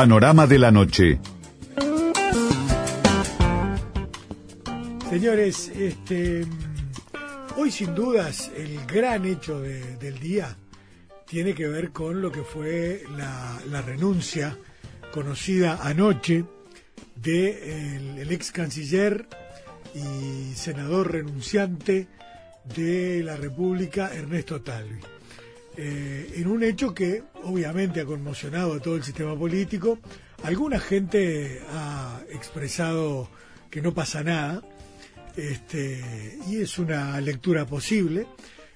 Panorama de la noche. Señores, este, hoy sin dudas el gran hecho del día tiene que ver con lo que fue la, renuncia conocida anoche del de el ex canciller y senador renunciante de la República, Ernesto Talvi. Eh, en un hecho que obviamente ha conmocionado a todo el sistema político. Alguna gente ha expresado que no pasa nada, este, y es una lectura posible,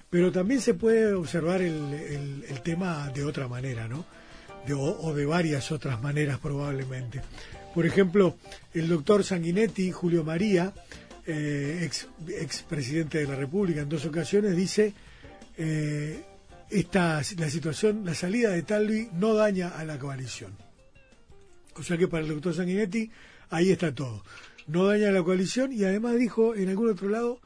pero también se puede observar el, tema de otra manera, ¿no? o, de varias otras maneras probablemente. Por ejemplo, el doctor Sanguinetti, Julio María, eh, ex, ex, presidente de la República en dos ocasiones, dice eh, esta, la situación, la salida de Talvi no daña a la coalición. O sea que para el doctor Sanguinetti ahí está todo. No daña a la coalición y además dijo en algún otro lado,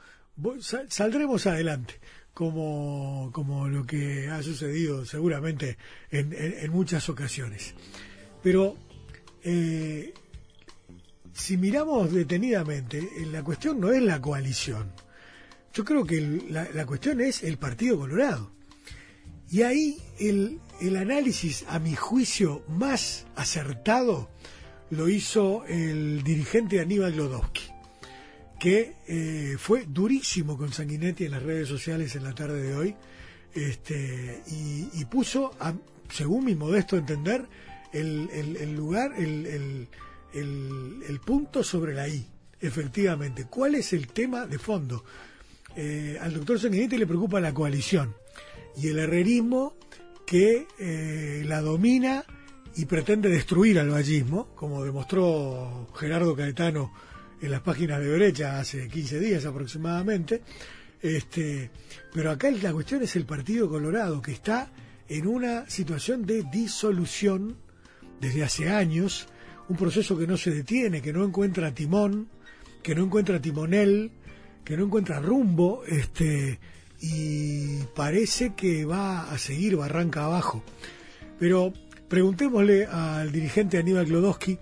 saldremos adelante, como, como lo que ha sucedido seguramente en, en, muchas ocasiones. Pero eh, si miramos detenidamente, eh, la cuestión no es la coalición. Yo creo que la, la cuestión es el Partido Colorado. Y ahí el, el análisis, a mi juicio, más acertado lo hizo el dirigente Aníbal Glodowski, que eh, fue durísimo con Sanguinetti en las redes sociales en la tarde de hoy, este, y, puso, según mi modesto entender, el, el, lugar, el, el, punto sobre la I, efectivamente. ¿Cuál es el tema de fondo? Eh, al doctor Sanguinetti le preocupa la coalición y el herrerismo que eh, la domina y pretende destruir al vallismo, como demostró Gerardo Caetano en las páginas de Brecha hace 15 días aproximadamente. Este, pero acá la cuestión es el Partido Colorado, que está en una situación de disolución desde hace años, un proceso que no se detiene, que no encuentra timón, que no encuentra timonel, que no encuentra rumbo, este, y parece que va a seguir barranca abajo. Pero preguntémosle al dirigente Aníbal Glodowski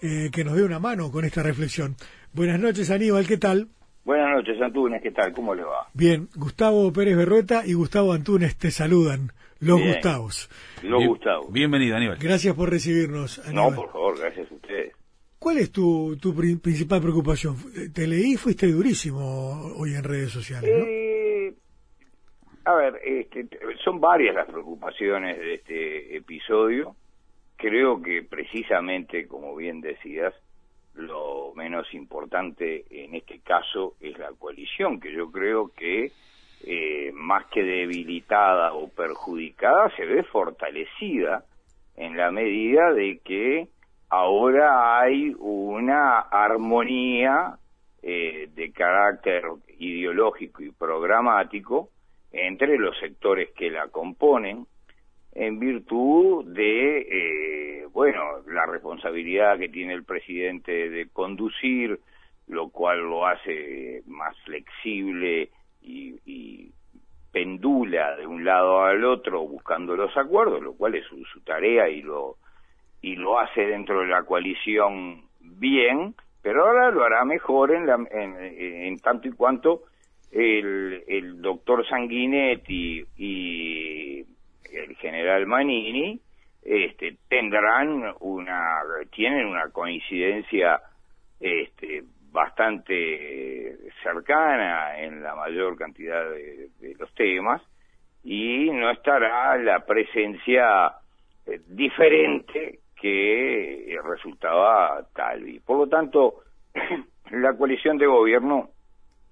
eh, que nos dé una mano con esta reflexión. Buenas noches Aníbal, ¿qué tal? Buenas noches Antunes, ¿qué tal? ¿Cómo le va? Bien, Gustavo Pérez Berrueta y Gustavo Antunes te saludan, los Gustavos. Los Gustavos. Bienvenido Aníbal. Gracias por recibirnos. Aníbal. No, por favor, gracias a ustedes. ¿Cuál es tu, tu principal preocupación? Te leí, fuiste durísimo hoy en redes sociales, ¿no? Eh, a ver, este, son varias las preocupaciones de este episodio. Creo que precisamente, como bien decías, lo menos importante en este caso es la coalición, que yo creo que eh, más que debilitada o perjudicada, se ve fortalecida en la medida de que ahora hay una armonía eh, de carácter ideológico y programático entre los sectores que la componen en virtud de, eh, bueno, la responsabilidad que tiene el presidente de conducir, lo cual lo hace más flexible y, pendula de un lado al otro buscando los acuerdos, lo cual es su, tarea y lo y lo hace dentro de la coalición bien, pero ahora lo hará mejor en, la, en tanto y cuanto el, doctor Sanguinetti y el general Manini este, tendrán una, tienen una coincidencia este, bastante cercana en la mayor cantidad de, los temas y no estará la presencia eh, diferente que resultaba Talvi. Por lo tanto, la coalición de gobierno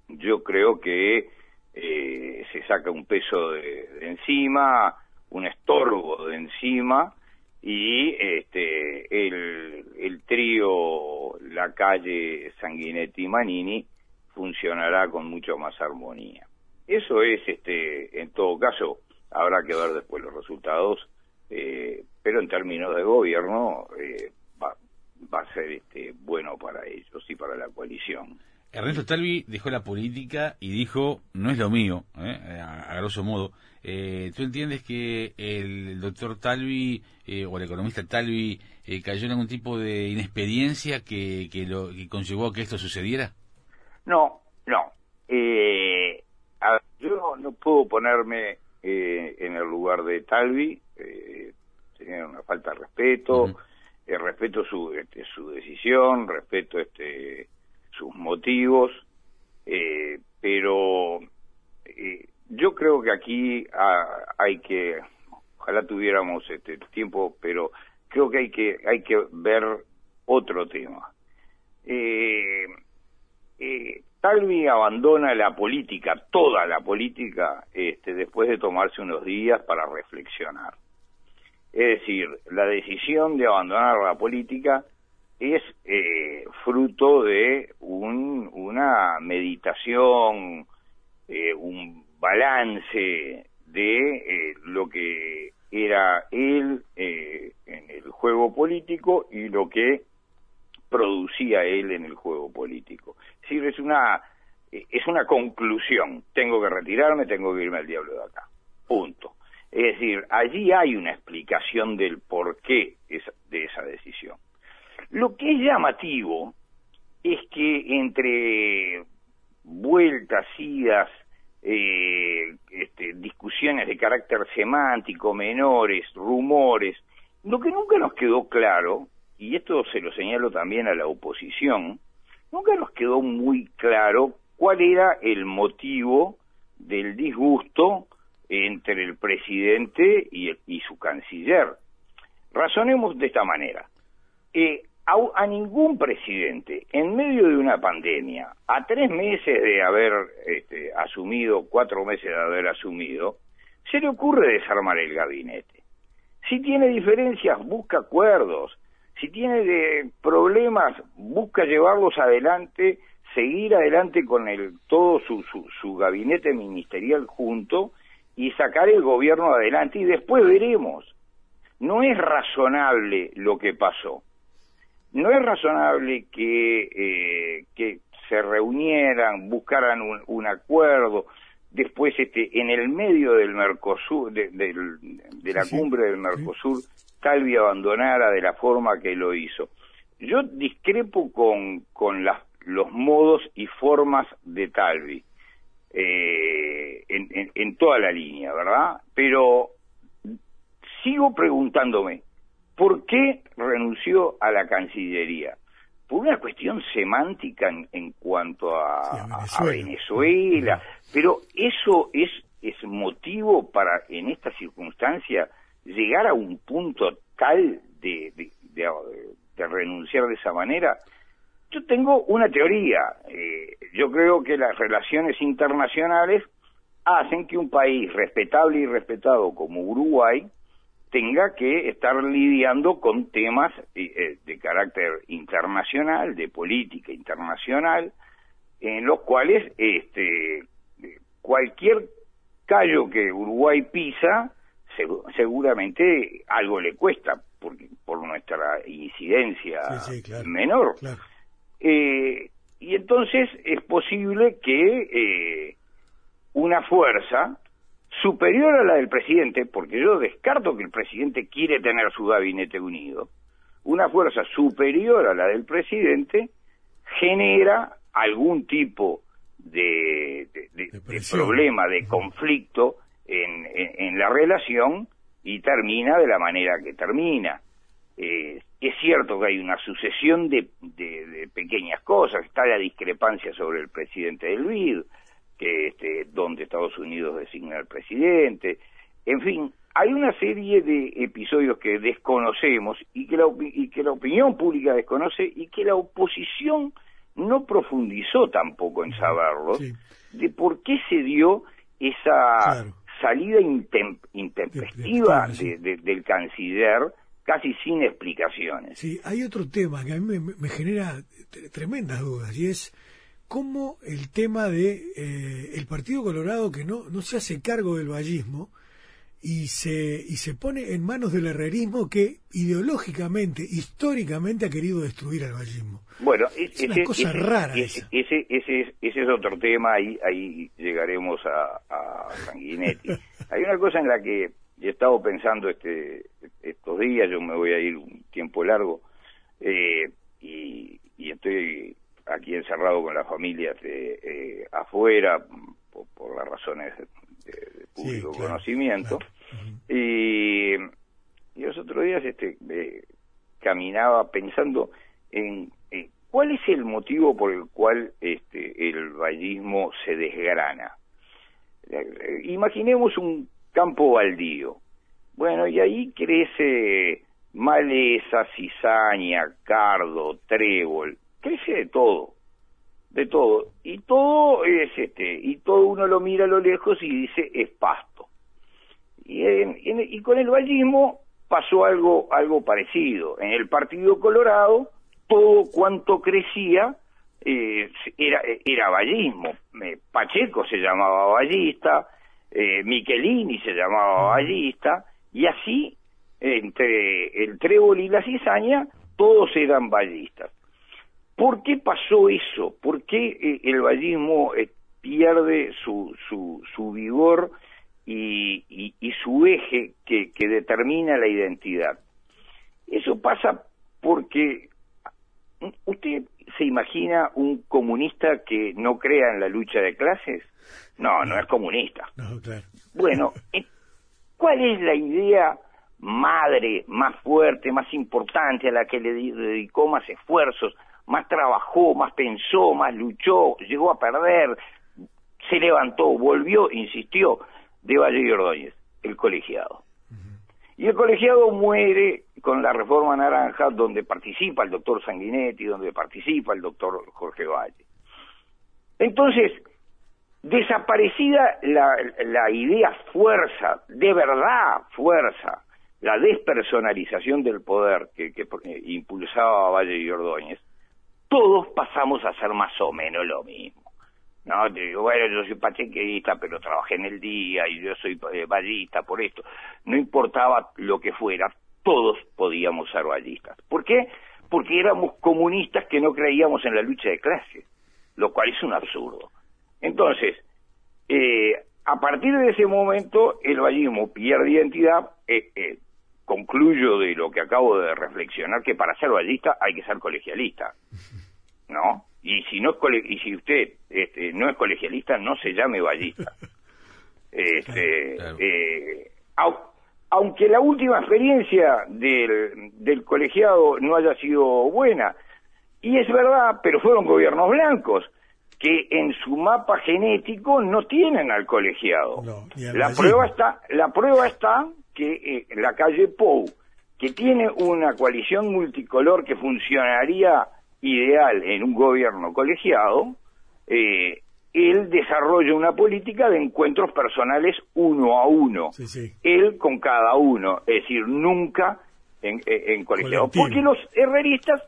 yo creo que eh, se saca un peso de, encima, un estorbo de encima y este el, el trío La Calle, Sanguinetti Manini funcionará con mucho más armonía. Eso es, este, en todo caso, habrá que ver después los resultados, eh, pero en términos de gobierno eh, va, va a ser este, bueno para ellos y para la coalición. Ernesto Talvi dejó la política y dijo, no es lo mío, ¿eh? a, grosso modo. Eh, ¿Tú entiendes que el doctor Talvi eh, o el economista Talvi eh, cayó en algún tipo de inexperiencia que, que, lo, que conllevó a que esto sucediera? No, no. Eh, yo no puedo ponerme eh, en el lugar de Talvi, eh, tenía una falta de respeto, respeto su, este, su decisión, respeto este, sus motivos, eh, pero eh, yo creo que aquí hay que, ojalá tuviéramos este tiempo, pero creo que hay que hay que ver otro tema. Eh, eh, Talvi abandona la política, toda la política, este, después de tomarse unos días para reflexionar. Es decir, la decisión de abandonar la política es eh, fruto de un, una meditación, eh, un balance de eh, lo que era él eh, en el juego político y lo que producía él en el juego político. Es decir, es una, es una conclusión. Tengo que retirarme, tengo que irme al diablo de acá. Punto. Es decir, allí hay una explicación del porqué de esa decisión. Lo que es llamativo es que entre vueltas, idas, eh, este, discusiones de carácter semántico, menores, rumores, lo que nunca nos quedó claro y esto se lo señalo también a la oposición, nunca nos quedó muy claro cuál era el motivo del disgusto entre el presidente y, y su canciller. Razonemos de esta manera. Eh, a, a, ningún presidente, en medio de una pandemia, a tres meses de haber este, asumido, cuatro meses de haber asumido, se le ocurre desarmar el gabinete. Si tiene diferencias, busca acuerdos, si tiene de problemas, busca llevarlos adelante, seguir adelante con el, todo su, su, su gabinete ministerial junto y sacar el gobierno adelante y después veremos. No es razonable lo que pasó. No es razonable que, eh, que se reunieran, buscaran un, un acuerdo, después este en el medio del Mercosur de, de, de la sí, cumbre del Mercosur sí. Talvi abandonara de la forma que lo hizo. Yo discrepo con con las, los modos y formas de Talvi eh, en, en, en toda la línea verdad pero sigo preguntándome ¿por qué renunció a la Cancillería? por una cuestión semántica en, en cuanto a, sí, a, Venezuela, a Venezuela pero eso es, es motivo para, en esta circunstancia, llegar a un punto tal de, de, de, de renunciar de esa manera. Yo tengo una teoría. Eh, yo creo que las relaciones internacionales hacen que un país respetable y respetado como Uruguay tenga que estar lidiando con temas eh, de carácter internacional, de política internacional, en los cuales este, cualquier callo que Uruguay pisa, seguramente algo le cuesta, porque, por nuestra incidencia sí, sí, claro, menor. Claro. Eh, y entonces es posible que eh, una fuerza superior a la del presidente, porque yo descarto que el presidente quiere tener su gabinete unido, una fuerza superior a la del presidente genera algún tipo de, de, de, de problema, de conflicto en, en, en, la relación y termina de la manera que termina. Eh, es cierto que hay una sucesión de, pequeñas cosas, está la discrepancia sobre el presidente del BID, este, donde Estados Unidos designa al presidente, en fin, hay una serie de episodios que desconocemos y que la, y que la opinión pública desconoce y que la oposición no profundizó tampoco en saberlo, sí. de por qué se dio esa claro. salida intem intempestiva de, de, del canciller casi sin explicaciones. Sí, hay otro tema que a mí me, me genera tremendas dudas y es cómo el tema de eh, el Partido Colorado que no, no se hace cargo del vallismo y se, y se pone en manos del herrerismo que ideológicamente, históricamente ha querido destruir al vallismo. Bueno, es ese, una cosa ese, rara. Ese, ese, ese, ese, es otro tema, ahí, ahí llegaremos a, a Sanguinetti. hay una cosa en la que he estado pensando este estos días, yo me voy a ir un tiempo largo, eh, y, estoy aquí encerrado con la familia de, eh, afuera, por, las razones de, público conocimiento, y, los otros días este, caminaba pensando en cuál es el motivo por el cual este, el vallismo se desgrana. Imaginemos un campo baldío. Bueno, y ahí crece maleza, cizaña, cardo, trébol, crece de todo, de todo. Y todo es este, y todo uno lo mira a lo lejos y dice es pasto. Y, y con el vallismo pasó algo, algo parecido. En el Partido Colorado, todo cuanto crecía eh, era, era vallismo. Pacheco se llamaba vallista, eh, Michelini se llamaba vallista, y así, entre el trébol y la cizaña, todos eran vallistas. ¿Por qué pasó eso? ¿Por qué eh, el vallismo eh, pierde su, su, su vigor y, y, su eje que, que determina la identidad? Eso pasa porque usted se imagina un comunista que no crea en la lucha de clases? No, no, es comunista. Bueno, eh, ¿cuál es la idea madre más fuerte, más importante, a la que le dedicó más esfuerzos, más trabajó, más pensó, más luchó, llegó a perder, se levantó, volvió, insistió, de Valle y Ordóñez, el colegiado. Y el colegiado muere con la reforma naranja donde participa el doctor Sanguinetti, donde participa el doctor Jorge Valle. Entonces, desaparecida la, la idea fuerza, de verdad fuerza, la despersonalización del poder que, que impulsaba Valle y Ordóñez, todos pasamos a hacer más o menos lo mismo. No, te digo, bueno, yo soy pachequista, pero trabajé en el día y yo soy eh, ballista por esto. No importaba lo que fuera, todos podíamos ser ballistas. ¿Por qué? Porque éramos comunistas que no creíamos en la lucha de clases, lo cual es un absurdo. Entonces, eh, a partir de ese momento, el ballismo pierde identidad. Eh, eh, concluyo de lo que acabo de reflexionar, que para ser ballista hay que ser colegialista, ¿no? Y si no es y si usted este, no es colegialista, no se llame ballista. Este, Eh, aunque la última experiencia del, del colegiado no haya sido buena, y es verdad, pero fueron gobiernos blancos que en su mapa genético no tienen al colegiado. la prueba está, la prueba está que eh, la calle Pou, que tiene una coalición multicolor que funcionaría ideal en un gobierno colegiado, eh, él desarrolla una política de encuentros personales uno a uno, él con cada uno, es decir, nunca en, en colegiado. Porque los herreristas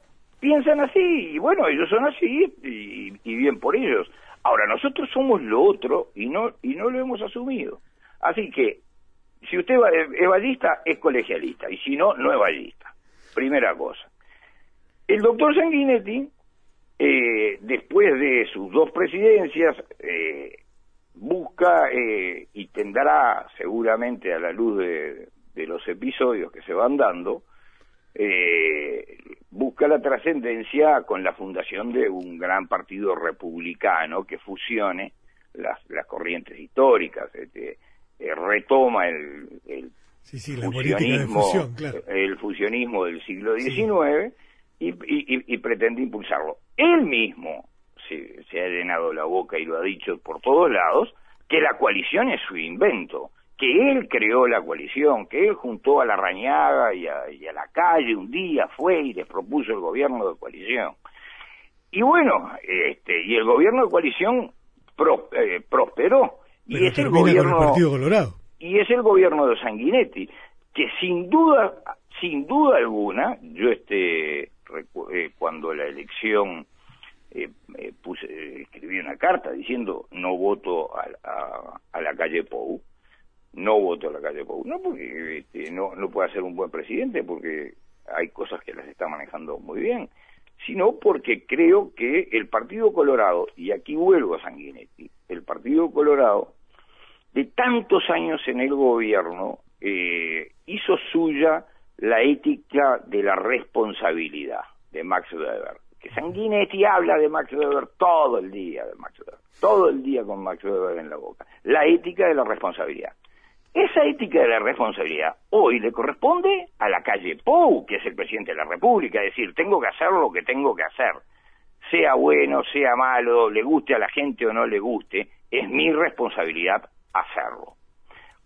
piensan así, y bueno, ellos son así, y, bien por ellos. Ahora, nosotros somos lo otro y no, y no lo hemos asumido. Así que, si usted es ballista, es colegialista, y si no, no es ballista. Primera cosa. El doctor Sanguinetti eh, después de sus dos presidencias, eh, busca eh, y tendrá seguramente a la luz de, los episodios que se van dando, busca la trascendencia con la fundación de un gran partido republicano que fusione las, las corrientes históricas, este, retoma el, el fusionismo, el fusionismo del siglo XIX y, pretende impulsarlo. Él mismo se, ha llenado la boca y lo ha dicho por todos lados, que la coalición es su invento, que él creó la coalición, que él juntó a la Rañaga y a, la calle un día, fue y les propuso el gobierno de coalición. Y bueno, este, y el gobierno de coalición eh, prosperó. Y es el gobierno Colorado. Y es el gobierno de Sanguinetti, que sin duda, sin duda alguna, yo este eh, cuando la elección eh, eh, puse, escribí una carta diciendo no voto a, la calle Pou, no voto a la calle Pou, no porque este, no, no puede ser un buen presidente, porque hay cosas que las está manejando muy bien, sino porque creo que el Partido Colorado, y aquí vuelvo a Sanguinetti, el Partido Colorado de tantos años en el gobierno, eh, hizo suya la ética de la responsabilidad de Max Weber. Que Sanguinetti habla de Max Weber todo el día, de Max Weber, todo el día con Max Weber en la boca. La ética de la responsabilidad. Esa ética de la responsabilidad hoy le corresponde a la calle Pou, que es el presidente de la República, decir, tengo que hacer lo que tengo que hacer. Sea bueno, sea malo, le guste a la gente o no le guste, es mi responsabilidad hacerlo.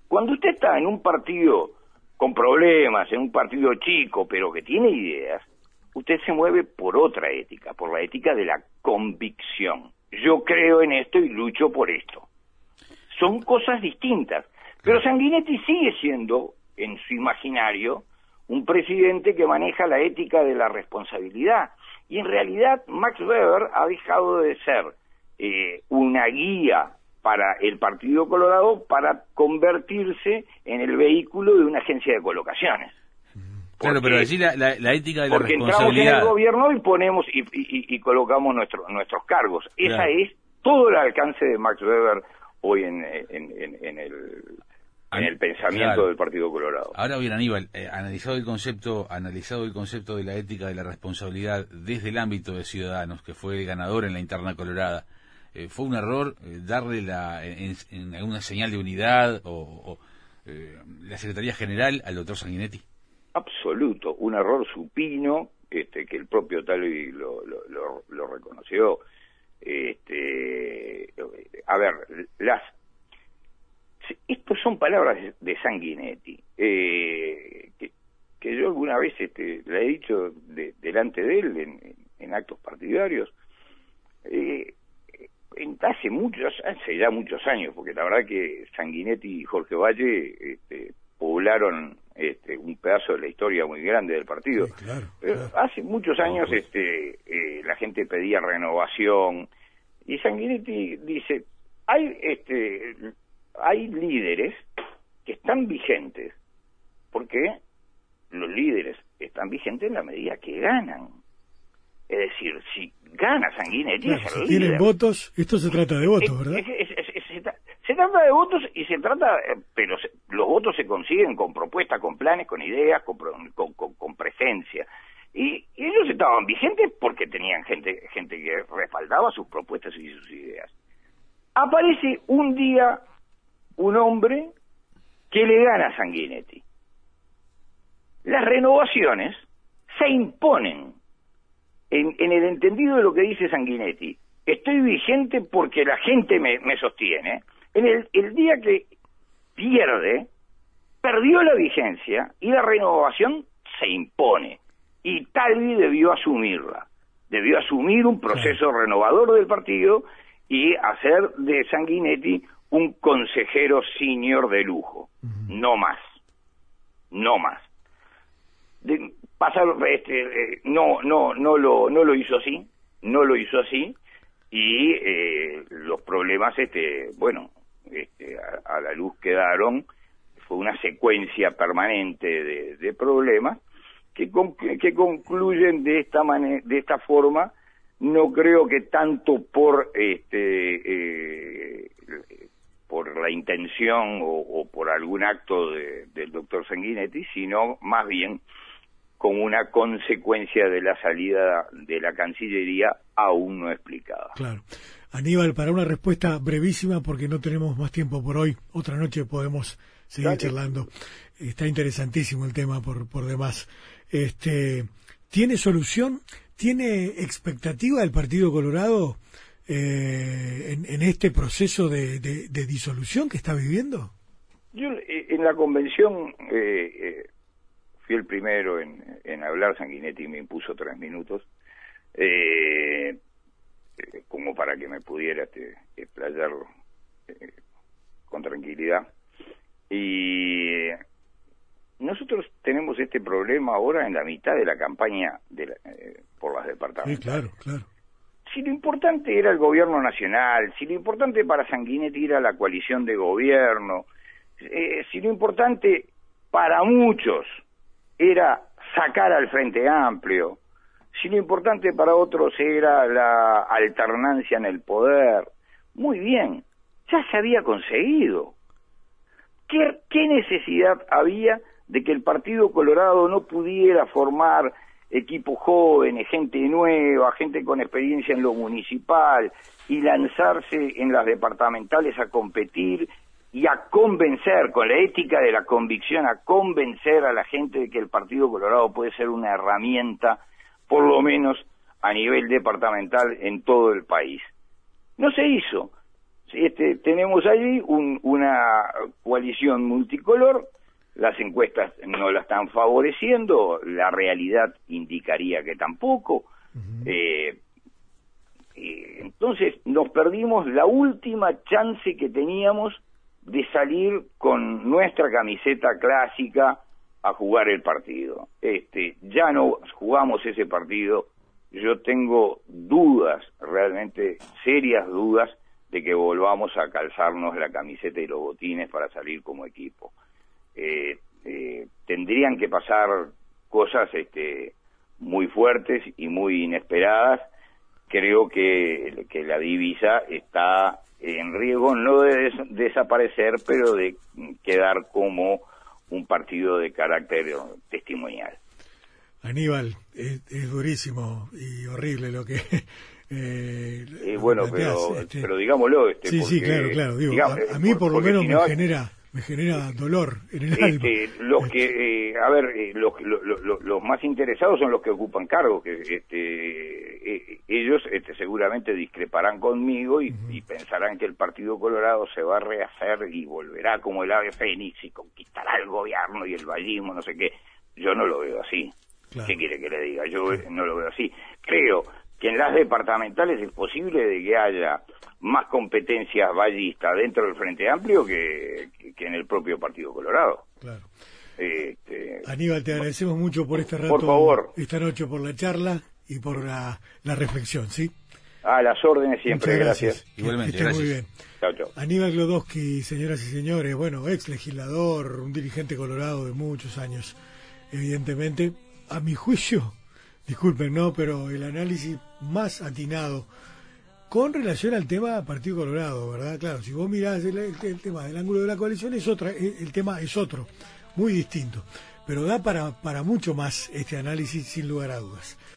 Cuando usted está en un partido con problemas, en un partido chico, pero que tiene ideas, usted se mueve por otra ética, por la ética de la convicción. Yo creo en esto y lucho por esto. Son cosas distintas. Pero Sanguinetti sigue siendo, en su imaginario, un presidente que maneja la ética de la responsabilidad. Y en realidad Max Weber ha dejado de ser eh, una guía para el Partido Colorado para convertirse en el vehículo de una agencia de colocaciones. claro, pero allí la, la, ética de la porque entramos en el gobierno y ponemos y, colocamos nuestros nuestros cargos. Esa es todo el alcance de Max Weber hoy en, en, el en el pensamiento del Partido Colorado. Ahora bien, Aníbal, eh, analizado el concepto, analizado el concepto de la ética de la responsabilidad desde el ámbito de Ciudadanos, que fue el ganador en la interna colorada, eh, ¿fue un error eh, darle la, en, alguna señal de unidad o, la Secretaría General al doctor Sanguinetti? Absoluto, un error supino, este, que el propio Talvi lo, lo, reconoció. Este, a ver, las estos son palabras de Sanguinetti, eh, que, yo alguna vez este, le he dicho delante de él en, actos partidarios. Eh, hace muchos, hace ya muchos años, porque la verdad que Sanguinetti y Jorge Valle este, poblaron este, un pedazo de la historia muy grande del partido. Hace muchos años este, eh, la gente pedía renovación y Sanguinetti dice, hay este, hay líderes que están vigentes, porque los líderes están vigentes en la medida que ganan. Es decir, si gana Sanguinetti, si tienen votos, esto se trata de votos, ¿verdad? se trata de votos y se trata, eh, pero los votos se consiguen con propuestas, con planes, con ideas, con, con, presencia. Y, y, ellos estaban vigentes porque tenían gente, gente que respaldaba sus propuestas y sus ideas. Aparece un día un hombre que le gana a Sanguinetti. Las renovaciones se imponen en, el entendido de lo que dice Sanguinetti. Estoy vigente porque la gente me, sostiene. En el, el día que pierde, perdió la vigencia y la renovación se impone. Y Talvi debió asumirla. Debió asumir un proceso renovador del partido y hacer de Sanguinetti un consejero senior de lujo, no más, no más. De, este, eh, no, no, no lo, no lo hizo así, no lo hizo así y eh, los problemas, este, bueno, este, a, la luz quedaron, fue una secuencia permanente de, problemas que, que concluyen de esta de esta forma. No creo que tanto por este eh, por la intención o, por algún acto del doctor Sanguinetti, sino más bien como una consecuencia de la salida de la Cancillería aún no explicada. Claro. Aníbal, para una respuesta brevísima, porque no tenemos más tiempo por hoy, otra noche podemos seguir charlando. Está interesantísimo el tema por, por demás. Este, ¿Tiene solución? ¿Tiene expectativa el Partido Colorado eh, en, este proceso de, disolución que está viviendo? Yo eh, en la convención eh, eh, fui el primero en, hablar, Sanguinetti me impuso tres minutos, como para que me pudiera este, explayar con tranquilidad. Y nosotros tenemos este problema ahora en la mitad de la campaña de por las departamentos. Sí, claro, claro si lo importante era el gobierno nacional, si lo importante para Sanguinetti era la coalición de gobierno, eh, si lo importante para muchos era sacar al Frente Amplio, si lo importante para otros era la alternancia en el poder, muy bien, ya se había conseguido. ¿qué, ¿qué necesidad había de que el Partido Colorado no pudiera formar equipos jóvenes, gente nueva, gente con experiencia en lo municipal y lanzarse en las departamentales a competir y a convencer, con la ética de la convicción, a convencer a la gente de que el Partido Colorado puede ser una herramienta, por lo menos a nivel departamental, en todo el país. No se hizo. Este, tenemos allí una coalición multicolor, las encuestas no la están favoreciendo, la realidad indicaría que tampoco. Eh, entonces nos perdimos la última chance que teníamos de salir con nuestra camiseta clásica a jugar el partido. Este, ya no jugamos ese partido. Yo tengo dudas, realmente serias dudas, de que volvamos a calzarnos la camiseta y los botines para salir como equipo. Eh, eh, tendrían que pasar cosas este, muy fuertes y muy inesperadas. Creo que, que la divisa está en riesgo no de desaparecer, pero de quedar como un partido de carácter testimonial. Aníbal, es, durísimo y horrible lo que... Eh, eh bueno, pero, este pero digámoslo. Este, sí, sí, claro, claro. a, mí por lo menos me genera me genera dolor en el alma. Este, los que, eh, a ver, eh, los, los, más interesados son los que ocupan cargos, que este, eh, ellos este, seguramente discreparán conmigo y, pensarán que el Partido Colorado se va a rehacer y volverá como el ave fénix y conquistará el gobierno y el vallismo, no sé qué. Yo no lo veo así. ¿Qué quiere que le diga? Yo no lo veo así. Creo que en las departamentales es posible de que haya más competencias ballistas dentro del Frente Amplio que, en el propio Partido Colorado. Claro. Este, Aníbal, te agradecemos mucho por este rato, por favor. esta noche, por la charla y por la, reflexión, ¿sí? A las órdenes siempre, gracias. Igualmente, muy bien. Aníbal Glodowski, señoras y señores, bueno, ex legislador, un dirigente colorado de muchos años, evidentemente, a mi juicio, disculpen, no, pero el análisis más atinado con relación al tema Partido Colorado, ¿verdad? Claro, si vos mirás el, tema del ángulo de la coalición, es otra, el, tema es otro, muy distinto. Pero da para, para mucho más este análisis, sin lugar a dudas.